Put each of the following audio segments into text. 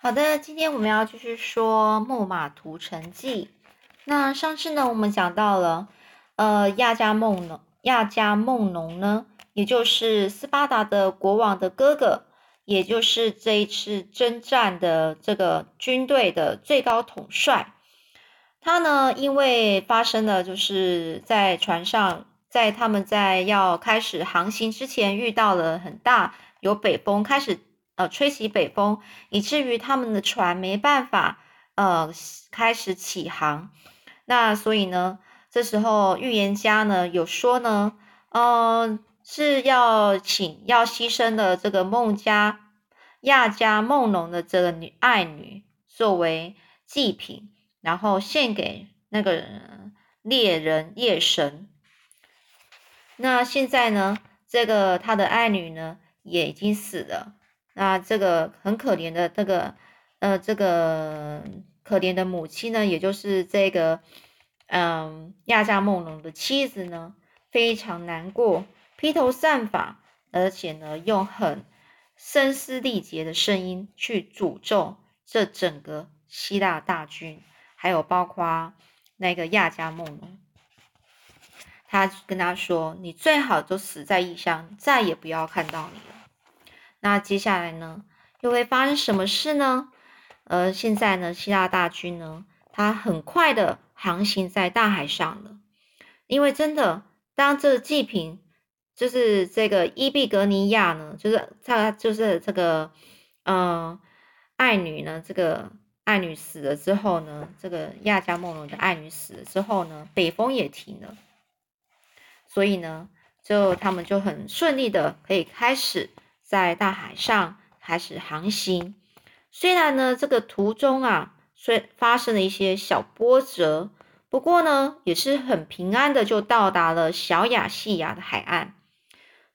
好的，今天我们要继续说《木马屠城记》。那上次呢，我们讲到了，呃，亚加梦农，亚加梦农呢，也就是斯巴达的国王的哥哥，也就是这一次征战的这个军队的最高统帅。他呢，因为发生了，就是在船上，在他们在要开始航行之前，遇到了很大有北风，开始。呃，吹起北风，以至于他们的船没办法呃开始起航。那所以呢，这时候预言家呢有说呢，嗯，是要请要牺牲的这个孟加亚加梦龙的这个女爱女作为祭品，然后献给那个猎人夜神。那现在呢，这个他的爱女呢也已经死了。那这个很可怜的这个，呃，这个可怜的母亲呢，也就是这个，嗯，亚加梦龙的妻子呢，非常难过，披头散发，而且呢，用很声嘶力竭的声音去诅咒这整个希腊大军，还有包括那个亚加梦龙，他跟他说：“你最好就死在异乡，再也不要看到你了。”那接下来呢，又会发生什么事呢？呃，现在呢，希腊大军呢，它很快的航行在大海上了。因为真的，当这个祭品，就是这个伊比格尼亚呢，就是他就是这个，嗯，爱女呢，这个爱女死了之后呢，这个亚加梦龙的爱女死了之后呢，北风也停了，所以呢，就他们就很顺利的可以开始。在大海上开始航行，虽然呢这个途中啊，虽发生了一些小波折，不过呢也是很平安的就到达了小亚细亚的海岸。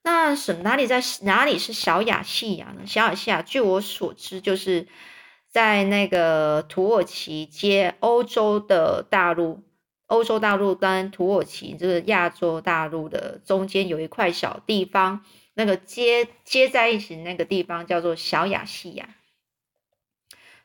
那什哪里在哪里是小亚细亚呢？小亚细亚据我所知，就是在那个土耳其接欧洲的大陆，欧洲大陆跟土耳其这个亚洲大陆的中间有一块小地方。那个接接在一起那个地方叫做小亚细亚，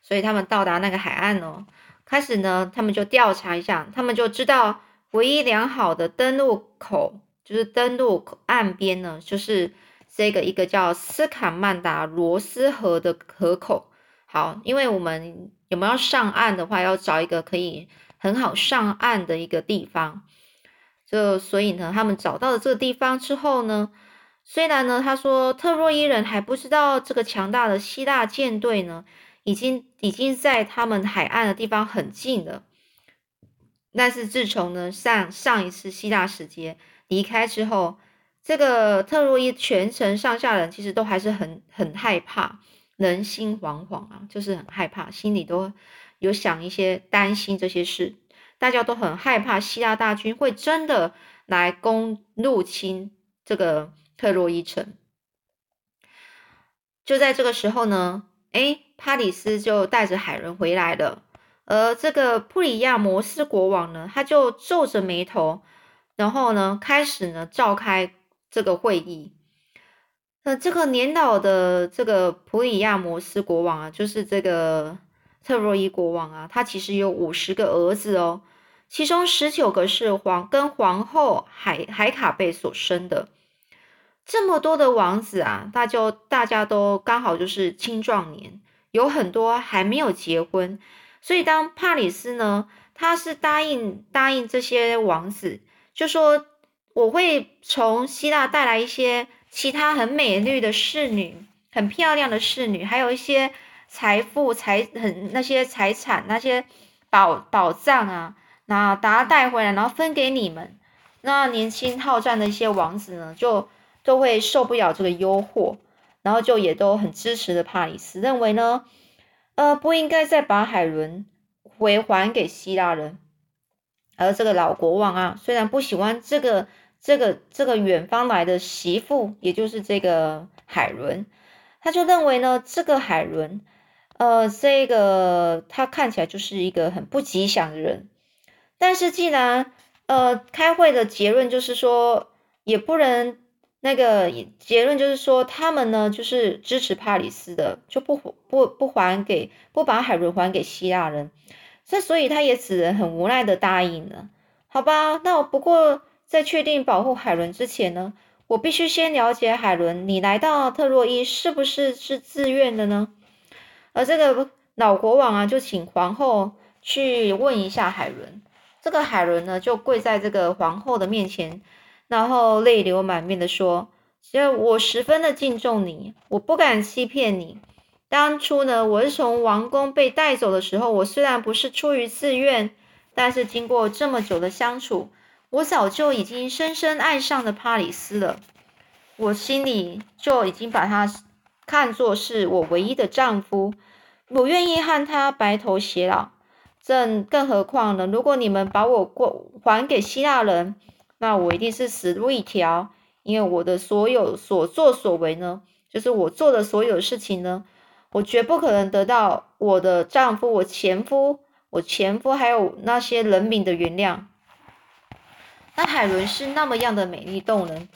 所以他们到达那个海岸哦，开始呢，他们就调查一下，他们就知道唯一良好的登陆口就是登陆岸边呢，就是这个一个叫斯卡曼达罗斯河的河口。好，因为我们有没有上岸的话，要找一个可以很好上岸的一个地方，就所以呢，他们找到了这个地方之后呢。虽然呢，他说特洛伊人还不知道这个强大的希腊舰队呢，已经已经在他们海岸的地方很近了。但是自从呢上上一次希腊使节离开之后，这个特洛伊全城上下人其实都还是很很害怕，人心惶惶啊，就是很害怕，心里都有想一些担心这些事，大家都很害怕希腊大军会真的来攻入侵这个。特洛伊城，就在这个时候呢，哎，帕里斯就带着海伦回来了，而这个普里亚摩斯国王呢，他就皱着眉头，然后呢，开始呢召开这个会议。那这个年老的这个普里亚摩斯国王啊，就是这个特洛伊国王啊，他其实有五十个儿子哦，其中十九个是皇跟皇后海海卡贝所生的。这么多的王子啊，大就大家都刚好就是青壮年，有很多还没有结婚，所以当帕里斯呢，他是答应答应这些王子，就说我会从希腊带来一些其他很美丽的侍女，很漂亮的侍女，还有一些财富财很那些财产那些宝宝藏啊，那把它带回来，然后分给你们。那年轻好战的一些王子呢，就。都会受不了这个诱惑，然后就也都很支持的帕里斯，认为呢，呃，不应该再把海伦回还给希腊人。而这个老国王啊，虽然不喜欢这个这个这个远方来的媳妇，也就是这个海伦，他就认为呢，这个海伦，呃，这个他看起来就是一个很不吉祥的人。但是既然呃，开会的结论就是说，也不能。那个结论就是说，他们呢就是支持帕里斯的，就不不不还给不把海伦还给希腊人，这所以他也只能很无奈的答应了。好吧，那我不过在确定保护海伦之前呢，我必须先了解海伦，你来到特洛伊是不是是自愿的呢？而这个老国王啊，就请皇后去问一下海伦。这个海伦呢，就跪在这个皇后的面前。然后泪流满面的说：“其实我十分的敬重你，我不敢欺骗你。当初呢，我是从王宫被带走的时候，我虽然不是出于自愿，但是经过这么久的相处，我早就已经深深爱上了帕里斯了。我心里就已经把他看作是我唯一的丈夫，我愿意和他白头偕老。这更何况呢？如果你们把我过还给希腊人。”那我一定是死路一条，因为我的所有所作所为呢，就是我做的所有事情呢，我绝不可能得到我的丈夫、我前夫、我前夫还有那些人民的原谅。那海伦是那么样的美丽动人，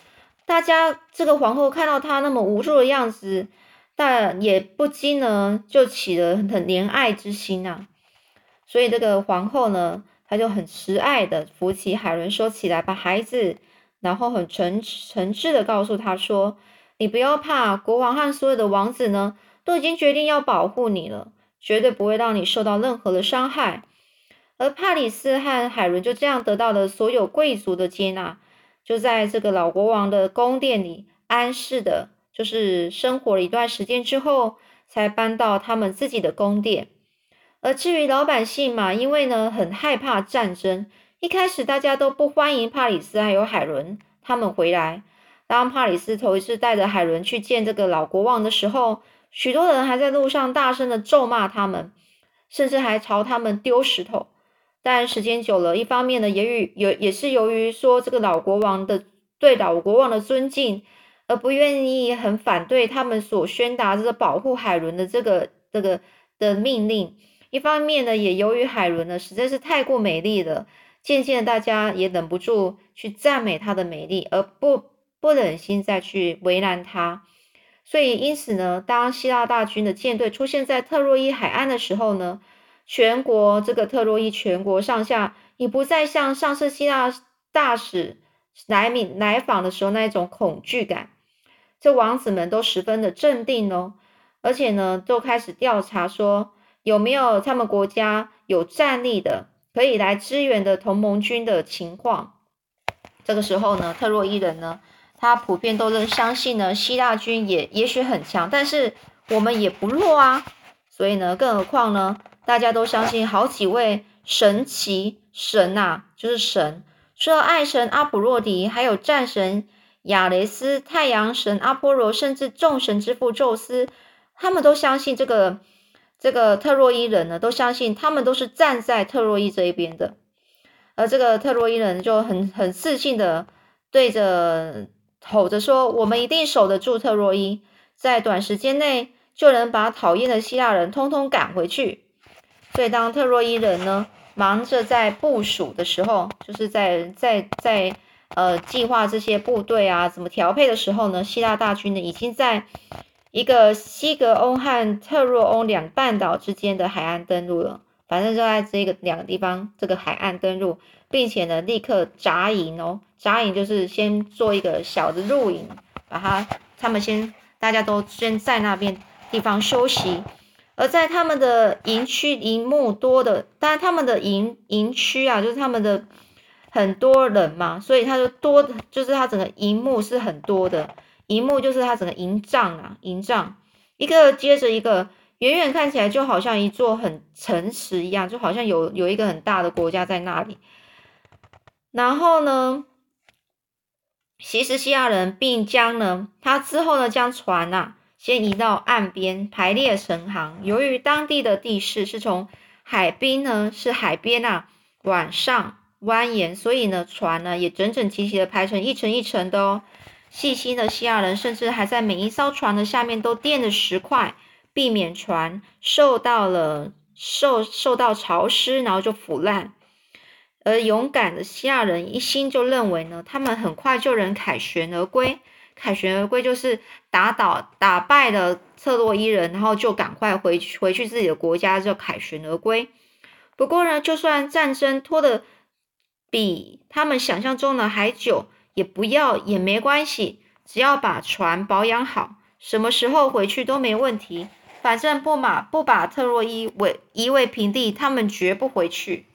大家这个皇后看到她那么无助的样子，但也不禁呢就起了很怜爱之心啊。所以这个皇后呢。他就很慈爱的扶起海伦，说起来把孩子，然后很诚诚挚的告诉他说：“你不要怕，国王和所有的王子呢，都已经决定要保护你了，绝对不会让你受到任何的伤害。”而帕里斯和海伦就这样得到了所有贵族的接纳，就在这个老国王的宫殿里安适的，就是生活了一段时间之后，才搬到他们自己的宫殿。而至于老百姓嘛，因为呢很害怕战争，一开始大家都不欢迎帕里斯还有海伦他们回来。当帕里斯头一次带着海伦去见这个老国王的时候，许多人还在路上大声的咒骂他们，甚至还朝他们丢石头。但时间久了，一方面呢，也与有也是由于说这个老国王的对老国王的尊敬，而不愿意很反对他们所宣达这个保护海伦的这个这个的命令。一方面呢，也由于海伦呢实在是太过美丽了，渐渐大家也忍不住去赞美她的美丽，而不不忍心再去为难她。所以因此呢，当希腊大军的舰队出现在特洛伊海岸的时候呢，全国这个特洛伊全国上下也不再像上次希腊大使来闽来访的时候那一种恐惧感，这王子们都十分的镇定哦，而且呢，都开始调查说。有没有他们国家有战力的可以来支援的同盟军的情况？这个时候呢，特洛伊人呢，他普遍都能相信呢，希腊军也也许很强，但是我们也不弱啊。所以呢，更何况呢，大家都相信好几位神奇神呐，就是神，除了爱神阿普洛迪，还有战神亚雷斯、太阳神阿波罗，甚至众神之父宙斯，他们都相信这个。这个特洛伊人呢，都相信他们都是站在特洛伊这一边的，而这个特洛伊人就很很自信的对着吼着说：“我们一定守得住特洛伊，在短时间内就能把讨厌的希腊人通通赶回去。”所以，当特洛伊人呢忙着在部署的时候，就是在在在呃计划这些部队啊怎么调配的时候呢，希腊大军呢已经在。一个西格欧和特洛翁两半岛之间的海岸登陆了，反正就在这个两个地方，这个海岸登陆，并且呢，立刻扎营哦，扎营就是先做一个小的露营，把它他们先大家都先在那边地方休息，而在他们的营区营幕多的，当然他们的营营区啊，就是他们的很多人嘛，所以他就多，就是他整个营幕是很多的。一幕就是它整个营帐啊，营帐一个接着一个，远远看起来就好像一座很城池一样，就好像有有一个很大的国家在那里。然后呢，其实西亚人并将呢，他之后呢将船呐先移到岸边排列成行。由于当地的地势是从海滨呢是海边啊往上蜿蜒，所以呢船呢也整整齐齐的排成一层一层的哦。细心的西亚人甚至还在每一艘船的下面都垫着石块，避免船受到了受受到潮湿，然后就腐烂。而勇敢的西亚人一心就认为呢，他们很快就能凯旋而归，凯旋而归就是打倒打败了特洛伊人，然后就赶快回回去自己的国家，就凯旋而归。不过呢，就算战争拖得比他们想象中的还久，也不要也没关系，只要把船保养好，什么时候回去都没问题。反正不马不把特洛伊为夷为平地，他们绝不回去。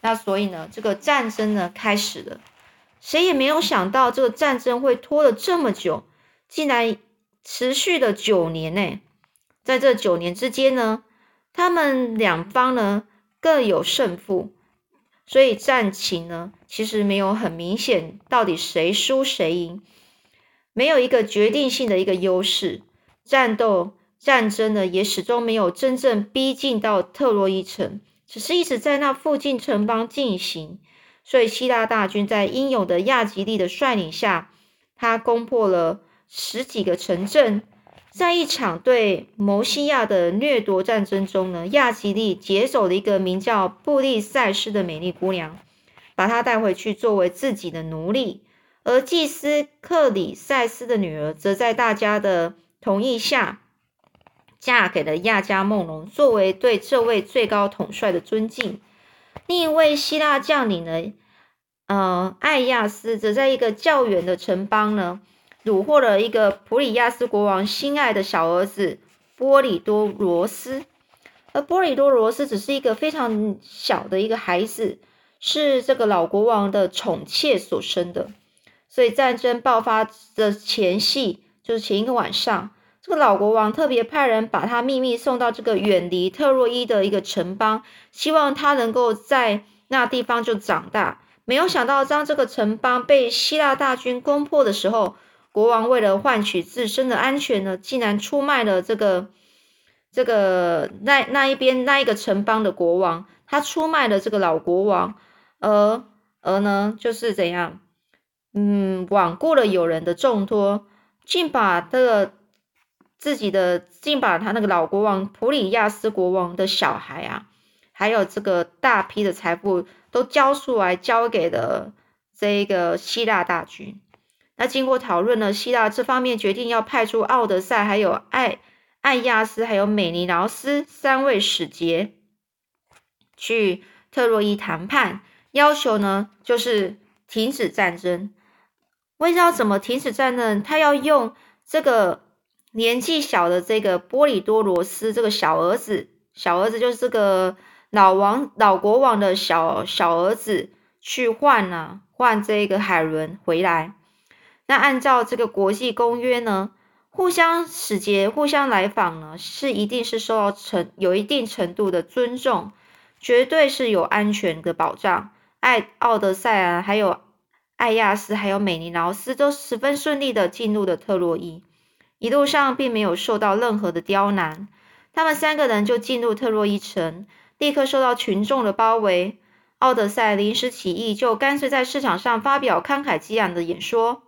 那所以呢，这个战争呢开始了。谁也没有想到，这个战争会拖了这么久，竟然持续了九年呢。在这九年之间呢，他们两方呢各有胜负，所以战情呢其实没有很明显，到底谁输谁赢，没有一个决定性的一个优势。战斗。战争呢，也始终没有真正逼近到特洛伊城，只是一直在那附近城邦进行。所以希腊大军在英勇的亚吉利的率领下，他攻破了十几个城镇。在一场对摩西亚的掠夺战争中呢，亚吉利劫走了一个名叫布利塞斯的美丽姑娘，把她带回去作为自己的奴隶。而祭司克里塞斯的女儿，则在大家的同意下。嫁给了亚加梦龙，作为对这位最高统帅的尊敬。另一位希腊将领呢，呃，艾亚斯则在一个较远的城邦呢，虏获了一个普里亚斯国王心爱的小儿子波里多罗斯。而波里多罗斯只是一个非常小的一个孩子，是这个老国王的宠妾所生的。所以战争爆发的前夕，就是前一个晚上。这个老国王特别派人把他秘密送到这个远离特洛伊的一个城邦，希望他能够在那地方就长大。没有想到，当这个城邦被希腊大军攻破的时候，国王为了换取自身的安全呢，竟然出卖了这个这个那那一边那一个城邦的国王，他出卖了这个老国王，而而呢，就是怎样，嗯，罔顾了友人的重托，竟把这个。自己的竟把他那个老国王普里亚斯国王的小孩啊，还有这个大批的财富都交出来，交给了这个希腊大军。那经过讨论呢，希腊这方面决定要派出奥德赛、还有艾艾亚斯、还有美尼劳斯三位使节去特洛伊谈判，要求呢就是停止战争。为了怎么停止战争，他要用这个。年纪小的这个波里多罗斯这个小儿子，小儿子就是这个老王老国王的小小儿子，去换呢换这个海伦回来。那按照这个国际公约呢，互相使节互相来访呢，是一定是受到程有一定程度的尊重，绝对是有安全的保障。艾奥德赛啊，还有艾亚斯，还有美尼劳斯都十分顺利的进入了特洛伊。一路上并没有受到任何的刁难，他们三个人就进入特洛伊城，立刻受到群众的包围。奥德赛临时起意，就干脆在市场上发表慷慨激昂的演说。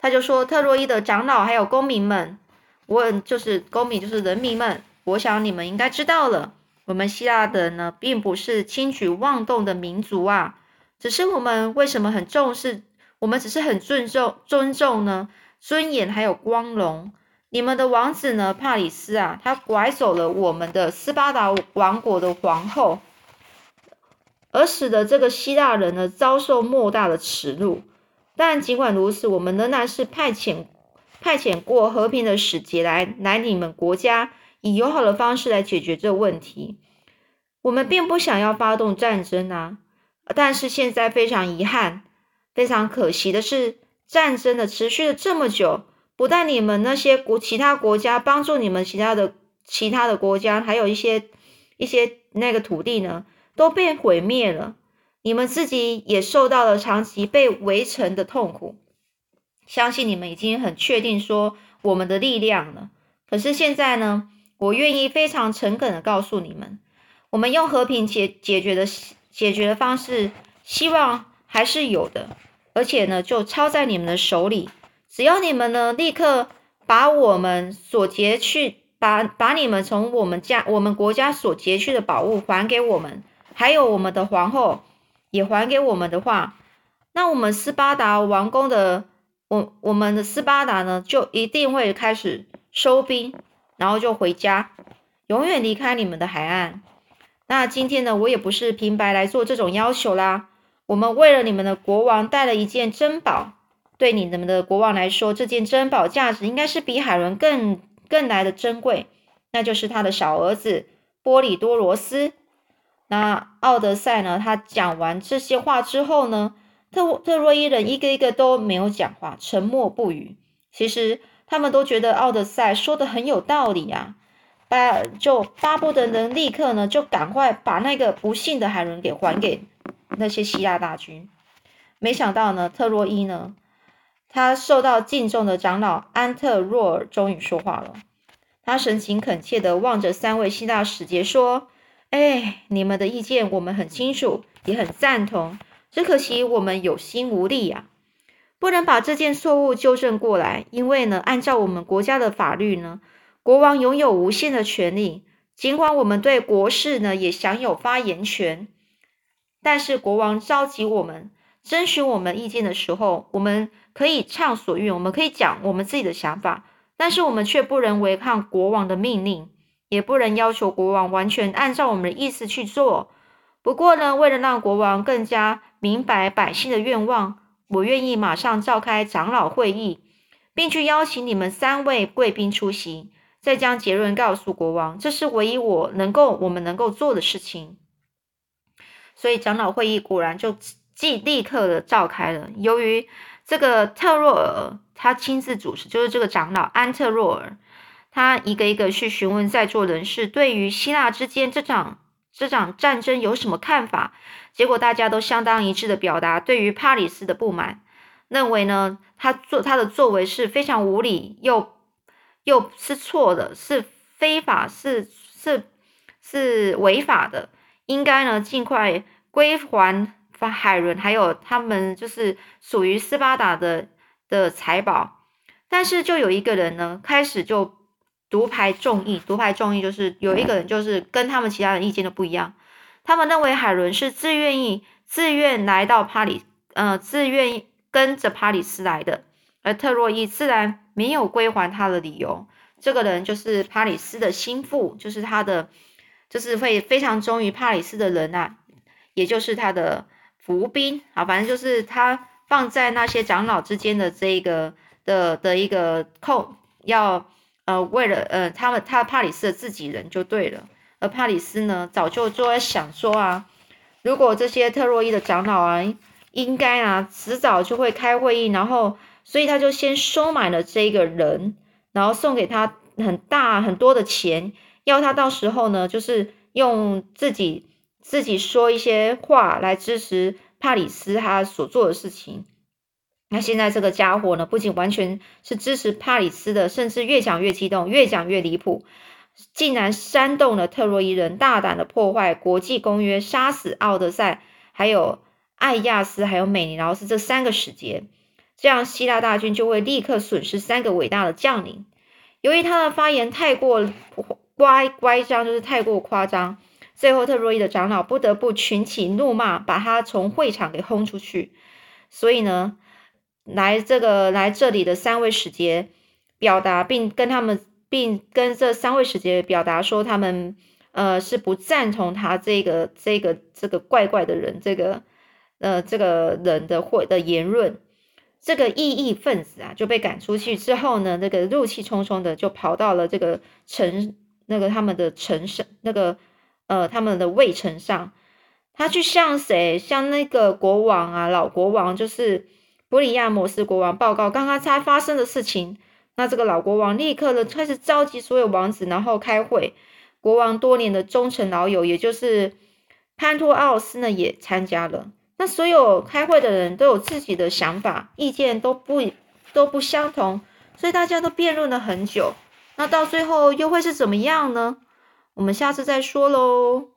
他就说：“特洛伊的长老还有公民们，我就是公民，就是人民们。我想你们应该知道了，我们希腊的人呢，并不是轻举妄动的民族啊，只是我们为什么很重视？我们只是很尊重尊重呢，尊严还有光荣。”你们的王子呢，帕里斯啊，他拐走了我们的斯巴达王国的皇后，而使得这个希腊人呢遭受莫大的耻辱。但尽管如此，我们仍然是派遣派遣过和平的使节来来你们国家，以友好的方式来解决这个问题。我们并不想要发动战争啊，但是现在非常遗憾、非常可惜的是，战争的持续了这么久。不但你们那些国其他国家帮助你们，其他的其他的国家，还有一些一些那个土地呢，都被毁灭了。你们自己也受到了长期被围城的痛苦。相信你们已经很确定说我们的力量了。可是现在呢，我愿意非常诚恳的告诉你们，我们用和平解解决的解决的方式，希望还是有的，而且呢，就抄在你们的手里。只要你们呢，立刻把我们所劫去，把把你们从我们家、我们国家所劫去的宝物还给我们，还有我们的皇后也还给我们的话，那我们斯巴达王宫的我我们的斯巴达呢就一定会开始收兵，然后就回家，永远离开你们的海岸。那今天呢，我也不是平白来做这种要求啦。我们为了你们的国王带了一件珍宝，对你们的国王来说，这件珍宝价值应该是比海伦更更来的珍贵，那就是他的小儿子波里多罗斯。那奥德赛呢？他讲完这些话之后呢，特特洛伊人一个一个都没有讲话，沉默不语。其实他们都觉得奥德赛说的很有道理啊。巴就巴不得能立刻呢，就赶快把那个不幸的海伦给还给那些希腊大军。没想到呢，特洛伊呢，他受到敬重的长老安特若尔终于说话了。他神情恳切的望着三位希腊使节说：“哎，你们的意见我们很清楚，也很赞同。只可惜我们有心无力呀，不能把这件错误纠正过来。因为呢，按照我们国家的法律呢。”国王拥有无限的权利，尽管我们对国事呢也享有发言权，但是国王召集我们征询我们意见的时候，我们可以畅所欲，我们可以讲我们自己的想法，但是我们却不能违抗国王的命令，也不能要求国王完全按照我们的意思去做。不过呢，为了让国王更加明白百姓的愿望，我愿意马上召开长老会议，并去邀请你们三位贵宾出席。再将结论告诉国王，这是唯一我能够我们能够做的事情。所以长老会议果然就即立刻的召开了。由于这个特若尔他亲自主持，就是这个长老安特若尔，他一个一个去询问在座人士对于希腊之间这场这场战争有什么看法。结果大家都相当一致的表达对于帕里斯的不满，认为呢他做他的作为是非常无理又。又是错的，是非法，是是是违法的，应该呢尽快归还海伦，还有他们就是属于斯巴达的的财宝。但是就有一个人呢，开始就独排众议，独排众议就是有一个人就是跟他们其他人意见都不一样，他们认为海伦是自愿意自愿来到帕里，呃，自愿跟着帕里斯来的。而特洛伊自然没有归还他的理由。这个人就是帕里斯的心腹，就是他的，就是会非常忠于帕里斯的人啊，也就是他的伏兵啊。反正就是他放在那些长老之间的这个的的一个扣，要呃为了呃他们他帕里斯的自己人就对了。而帕里斯呢，早就就在想说啊，如果这些特洛伊的长老啊，应该啊迟早就会开会议，然后。所以他就先收买了这个人，然后送给他很大很多的钱，要他到时候呢，就是用自己自己说一些话来支持帕里斯他所做的事情。那现在这个家伙呢，不仅完全是支持帕里斯的，甚至越讲越激动，越讲越离谱，竟然煽动了特洛伊人大胆的破坏国际公约，杀死奥德赛，还有艾亚斯，还有美尼劳斯这三个使节。这样，希腊大军就会立刻损失三个伟大的将领。由于他的发言太过乖乖张，就是太过夸张，最后特洛伊的长老不得不群起怒骂，把他从会场给轰出去。所以呢，来这个来这里的三位使节表达，并跟他们，并跟这三位使节表达说，他们呃是不赞同他这个这个这个怪怪的人，这个呃这个人的会的言论。这个异议分子啊，就被赶出去之后呢，那个怒气冲冲的就跑到了这个城，那个他们的城上，那个呃他们的卫城上，他去向谁？向那个国王啊，老国王，就是布里亚摩斯国王报告刚刚才发生的事情。那这个老国王立刻呢开始召集所有王子，然后开会。国王多年的忠诚老友，也就是潘托奥斯呢，也参加了。那所有开会的人都有自己的想法，意见都不都不相同，所以大家都辩论了很久。那到最后又会是怎么样呢？我们下次再说喽。